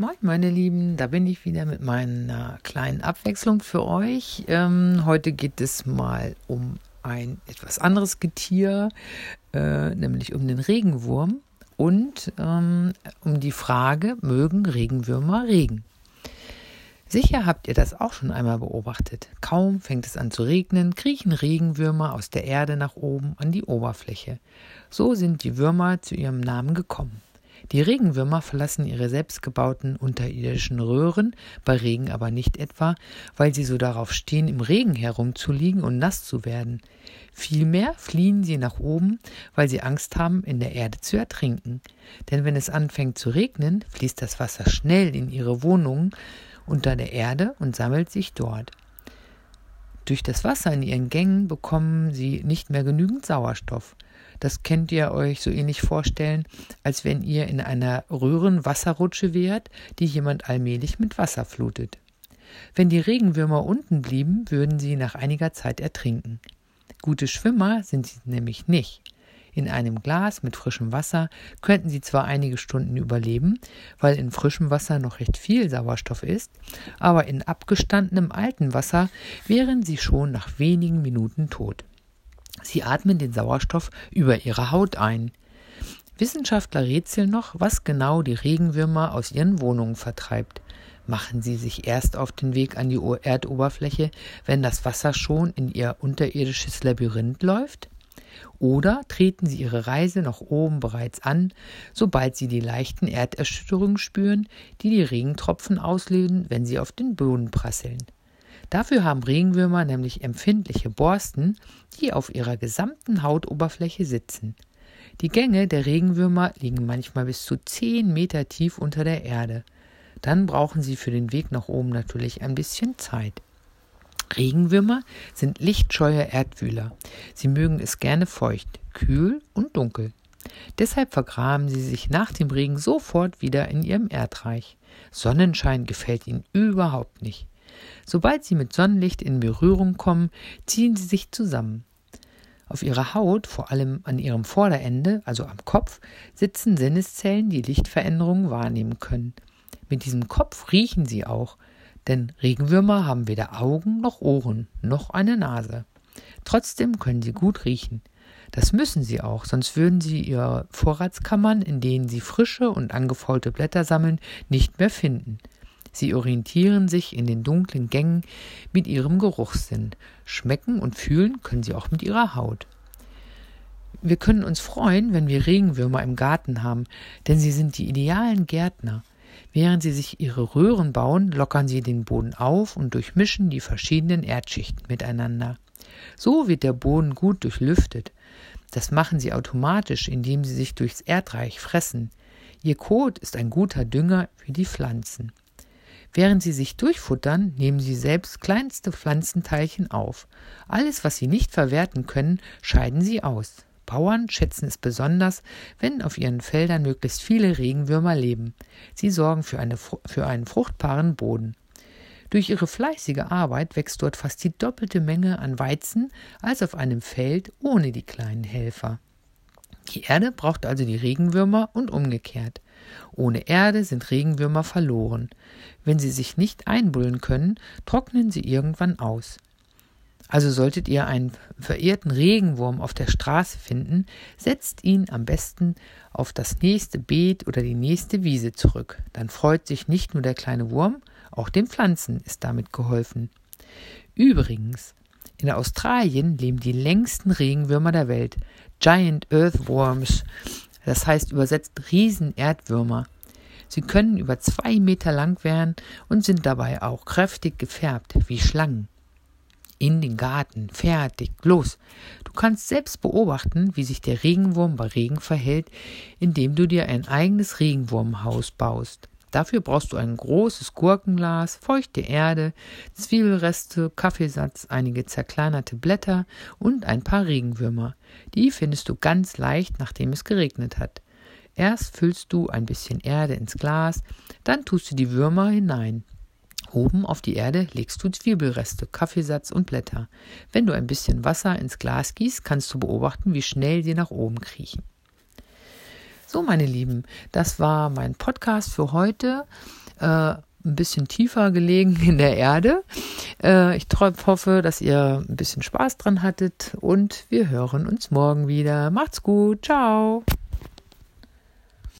Moin, meine Lieben, da bin ich wieder mit meiner kleinen Abwechslung für euch. Ähm, heute geht es mal um ein etwas anderes Getier, äh, nämlich um den Regenwurm und ähm, um die Frage, mögen Regenwürmer Regen? Sicher habt ihr das auch schon einmal beobachtet. Kaum fängt es an zu regnen, kriechen Regenwürmer aus der Erde nach oben an die Oberfläche. So sind die Würmer zu ihrem Namen gekommen. Die Regenwürmer verlassen ihre selbstgebauten unterirdischen Röhren, bei Regen aber nicht etwa, weil sie so darauf stehen, im Regen herumzuliegen und nass zu werden. Vielmehr fliehen sie nach oben, weil sie Angst haben, in der Erde zu ertrinken. Denn wenn es anfängt zu regnen, fließt das Wasser schnell in ihre Wohnungen unter der Erde und sammelt sich dort. Durch das Wasser in ihren Gängen bekommen sie nicht mehr genügend Sauerstoff. Das könnt ihr euch so ähnlich vorstellen, als wenn ihr in einer Röhrenwasserrutsche wärt, die jemand allmählich mit Wasser flutet. Wenn die Regenwürmer unten blieben, würden sie nach einiger Zeit ertrinken. Gute Schwimmer sind sie nämlich nicht. In einem Glas mit frischem Wasser könnten sie zwar einige Stunden überleben, weil in frischem Wasser noch recht viel Sauerstoff ist, aber in abgestandenem altem Wasser wären sie schon nach wenigen Minuten tot. Sie atmen den Sauerstoff über ihre Haut ein. Wissenschaftler rätseln noch, was genau die Regenwürmer aus ihren Wohnungen vertreibt. Machen sie sich erst auf den Weg an die Erdoberfläche, wenn das Wasser schon in ihr unterirdisches Labyrinth läuft? Oder treten sie ihre Reise nach oben bereits an, sobald sie die leichten Erderschütterungen spüren, die die Regentropfen auslösen, wenn sie auf den Boden prasseln? Dafür haben Regenwürmer nämlich empfindliche Borsten, die auf ihrer gesamten Hautoberfläche sitzen. Die Gänge der Regenwürmer liegen manchmal bis zu zehn Meter tief unter der Erde. Dann brauchen sie für den Weg nach oben natürlich ein bisschen Zeit. Regenwürmer sind lichtscheue Erdwühler. Sie mögen es gerne feucht, kühl und dunkel. Deshalb vergraben sie sich nach dem Regen sofort wieder in ihrem Erdreich. Sonnenschein gefällt ihnen überhaupt nicht. Sobald sie mit Sonnenlicht in Berührung kommen, ziehen sie sich zusammen. Auf ihrer Haut, vor allem an ihrem Vorderende, also am Kopf, sitzen Sinneszellen, die Lichtveränderungen wahrnehmen können. Mit diesem Kopf riechen sie auch, denn Regenwürmer haben weder Augen noch Ohren noch eine Nase. Trotzdem können sie gut riechen. Das müssen sie auch, sonst würden sie ihre Vorratskammern, in denen sie frische und angefaulte Blätter sammeln, nicht mehr finden. Sie orientieren sich in den dunklen Gängen mit ihrem Geruchssinn. Schmecken und fühlen können sie auch mit ihrer Haut. Wir können uns freuen, wenn wir Regenwürmer im Garten haben, denn sie sind die idealen Gärtner. Während sie sich ihre Röhren bauen, lockern sie den Boden auf und durchmischen die verschiedenen Erdschichten miteinander. So wird der Boden gut durchlüftet. Das machen sie automatisch, indem sie sich durchs Erdreich fressen. Ihr Kot ist ein guter Dünger für die Pflanzen. Während sie sich durchfuttern, nehmen sie selbst kleinste Pflanzenteilchen auf. Alles, was sie nicht verwerten können, scheiden sie aus. Bauern schätzen es besonders, wenn auf ihren Feldern möglichst viele Regenwürmer leben. Sie sorgen für, eine, für einen fruchtbaren Boden. Durch ihre fleißige Arbeit wächst dort fast die doppelte Menge an Weizen als auf einem Feld ohne die kleinen Helfer. Die Erde braucht also die Regenwürmer und umgekehrt. Ohne Erde sind Regenwürmer verloren. Wenn sie sich nicht einbullen können, trocknen sie irgendwann aus. Also solltet ihr einen verehrten Regenwurm auf der Straße finden, setzt ihn am besten auf das nächste Beet oder die nächste Wiese zurück. Dann freut sich nicht nur der kleine Wurm, auch den Pflanzen ist damit geholfen. Übrigens, in Australien leben die längsten Regenwürmer der Welt, Giant Earthworms, das heißt übersetzt Riesenerdwürmer. Sie können über zwei Meter lang werden und sind dabei auch kräftig gefärbt, wie Schlangen. In den Garten, fertig, los. Du kannst selbst beobachten, wie sich der Regenwurm bei Regen verhält, indem du dir ein eigenes Regenwurmhaus baust. Dafür brauchst du ein großes Gurkenglas, feuchte Erde, Zwiebelreste, Kaffeesatz, einige zerkleinerte Blätter und ein paar Regenwürmer. Die findest du ganz leicht, nachdem es geregnet hat. Erst füllst du ein bisschen Erde ins Glas, dann tust du die Würmer hinein. Oben auf die Erde legst du Zwiebelreste, Kaffeesatz und Blätter. Wenn du ein bisschen Wasser ins Glas gießt, kannst du beobachten, wie schnell sie nach oben kriechen. So, meine Lieben, das war mein Podcast für heute. Äh, ein bisschen tiefer gelegen in der Erde. Äh, ich hoffe, dass ihr ein bisschen Spaß dran hattet und wir hören uns morgen wieder. Macht's gut. Ciao.